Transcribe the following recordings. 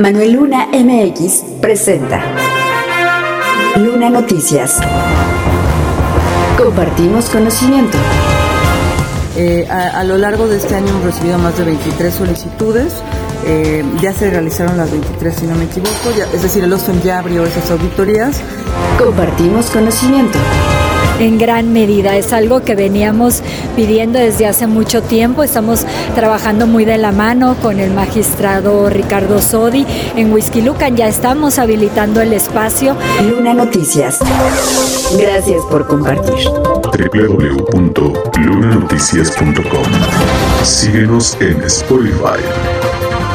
Manuel Luna MX presenta Luna Noticias. Compartimos conocimiento. Eh, a, lo largo de este año hemos recibido más de 23 solicitudes. Eh, ya se realizaron las 23, si no me equivoco. es decir, el OSFEM ya abrió esas auditorías. Compartimos conocimiento en gran medida. Es algo que veníamos pidiendo desde hace mucho tiempo. Estamos trabajando muy de la mano con el magistrado Ricardo Sodi. En Whisky Lucan ya estamos habilitando el espacio. Luna Noticias. Gracias por compartir. www.lunanoticias.com Síguenos en Spotify.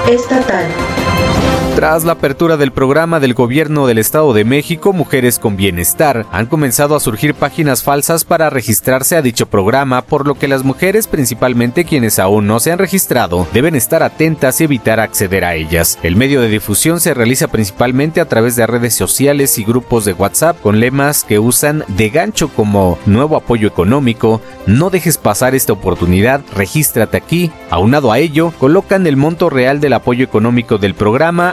Estatal. Tras la apertura del programa del gobierno del Estado de México Mujeres con Bienestar, han comenzado a surgir páginas falsas para registrarse a dicho programa, por lo que las mujeres, principalmente quienes aún no se han registrado, deben estar atentas y evitar acceder a ellas. El medio de difusión se realiza principalmente a través de redes sociales y grupos de WhatsApp con lemas que usan de gancho como nuevo apoyo económico, no dejes pasar esta oportunidad, regístrate aquí. Aunado a ello, colocan el monto real del apoyo económico del programa,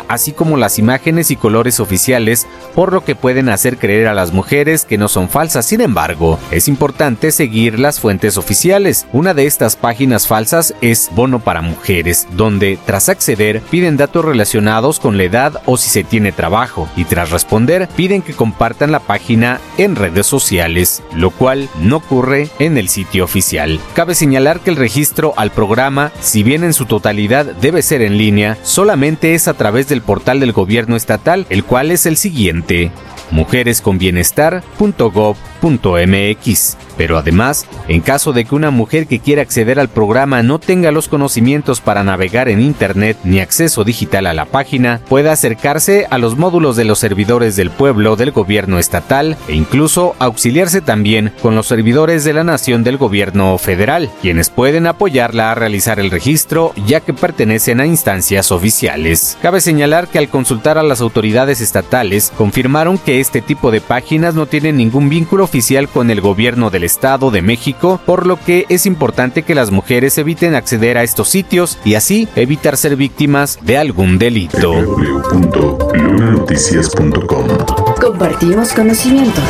así como las imágenes y colores oficiales, por lo que pueden hacer creer a las mujeres que no son falsas. Sin embargo, es importante seguir las fuentes oficiales. Una de estas páginas falsas es Bono para Mujeres, donde tras acceder piden datos relacionados con la edad o si se tiene trabajo, y tras responder piden que compartan la página en redes sociales, lo cual no ocurre en el sitio oficial. Cabe señalar que el registro al programa, si bien en su totalidad debe ser en línea, solamente es a través del portal del gobierno estatal, el cual es el siguiente mujeresconbienestar.gov.mx. Pero además, en caso de que una mujer que quiera acceder al programa no tenga los conocimientos para navegar en Internet ni acceso digital a la página, puede acercarse a los módulos de los servidores del pueblo del gobierno estatal e incluso auxiliarse también con los servidores de la nación del gobierno federal, quienes pueden apoyarla a realizar el registro ya que pertenecen a instancias oficiales. Cabe señalar que al consultar a las autoridades estatales, confirmaron que este tipo de páginas no tienen ningún vínculo oficial con el gobierno del Estado de México, por lo que es importante que las mujeres eviten acceder a estos sitios y así evitar ser víctimas de algún delito. Compartimos conocimiento.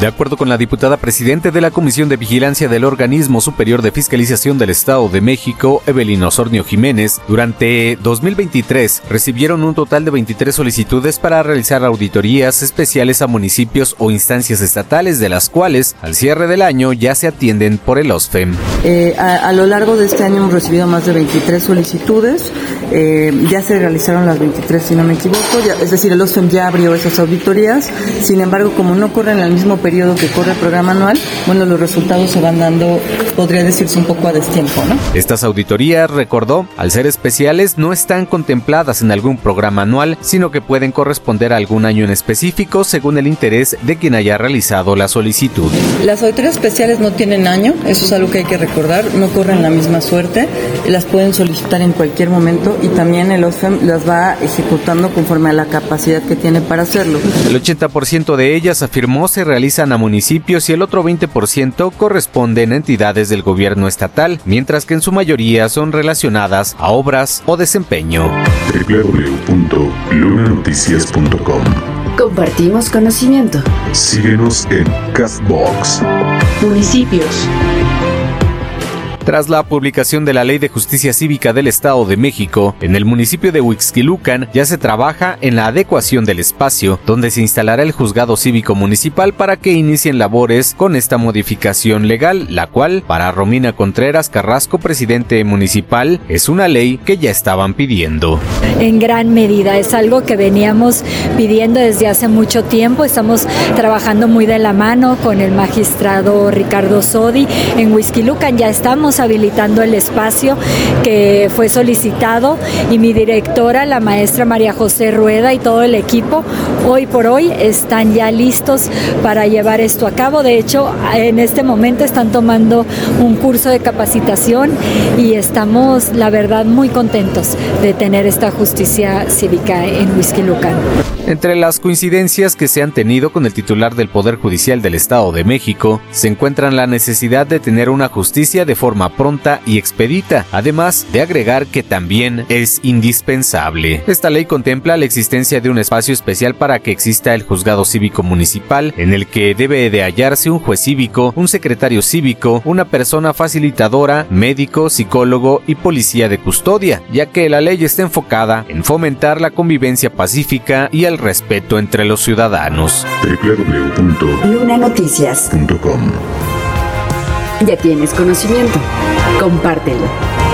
De acuerdo con la diputada presidente de la Comisión de Vigilancia del Organismo Superior de Fiscalización del Estado de México, Evelyn Osornio Jiménez, durante 2023 recibieron un total de 23 solicitudes para realizar auditorías especiales a municipios o instancias estatales, de las cuales al cierre del año ya se atienden por el OSFEM. Eh, a, lo largo de este año hemos recibido más de 23 solicitudes, eh, ya se realizaron las 23 si no me equivoco, es decir, el OSFEM ya abrió esas auditorías, sin embargo, como no ocurren el mismo periodo, periodo que corre el programa anual, bueno, los resultados se van dando, podría decirse un poco a destiempo, ¿no? Estas auditorías, recordó, al ser especiales, no están contempladas en algún programa anual, sino que pueden corresponder a algún año en específico según el interés de quien haya realizado la solicitud. Las auditorías especiales no tienen año, eso es algo que hay que recordar, no corren la misma suerte, las pueden solicitar en cualquier momento y también el OSFEM las va ejecutando conforme a la capacidad que tiene para hacerlo. El 80% de ellas afirmó se realiza a municipios y el otro 20% corresponden a entidades del gobierno estatal, mientras que en su mayoría son relacionadas a obras o desempeño. www.lunanoticias.com Compartimos conocimiento. Síguenos en Castbox. Municipios. Tras la publicación de la Ley de Justicia Cívica del Estado de México, en el municipio de Huixquilucan ya se trabaja en la adecuación del espacio, donde se instalará el juzgado cívico municipal para que inicien labores con esta modificación legal, la cual, para Romina Contreras Carrasco, presidente municipal, es una ley que ya estaban pidiendo. En gran medida, es algo que veníamos pidiendo desde hace mucho tiempo, estamos trabajando muy de la mano con el magistrado Ricardo Sodi. En Huixquilucan ya habilitando el espacio que fue solicitado y mi directora, la maestra María José Rueda y todo el equipo, hoy por hoy están ya listos para llevar esto a cabo. De hecho, en este momento están tomando un curso de capacitación y estamos, la verdad, muy contentos de tener esta justicia cívica en Whisky Lucan. Entre las coincidencias que se han tenido con el titular del Poder Judicial del Estado de México, se encuentran la necesidad de tener una justicia de forma forma pronta y expedita, además de agregar que también es indispensable. Esta ley contempla la existencia de un espacio especial para que exista el juzgado cívico municipal, en el que debe de hallarse un juez cívico, un secretario cívico, una persona facilitadora, médico, psicólogo y policía de custodia, ya que la ley está enfocada en fomentar la convivencia pacífica y el respeto entre los ciudadanos. www.lunanoticias.com Ya tienes conocimiento. Compártelo.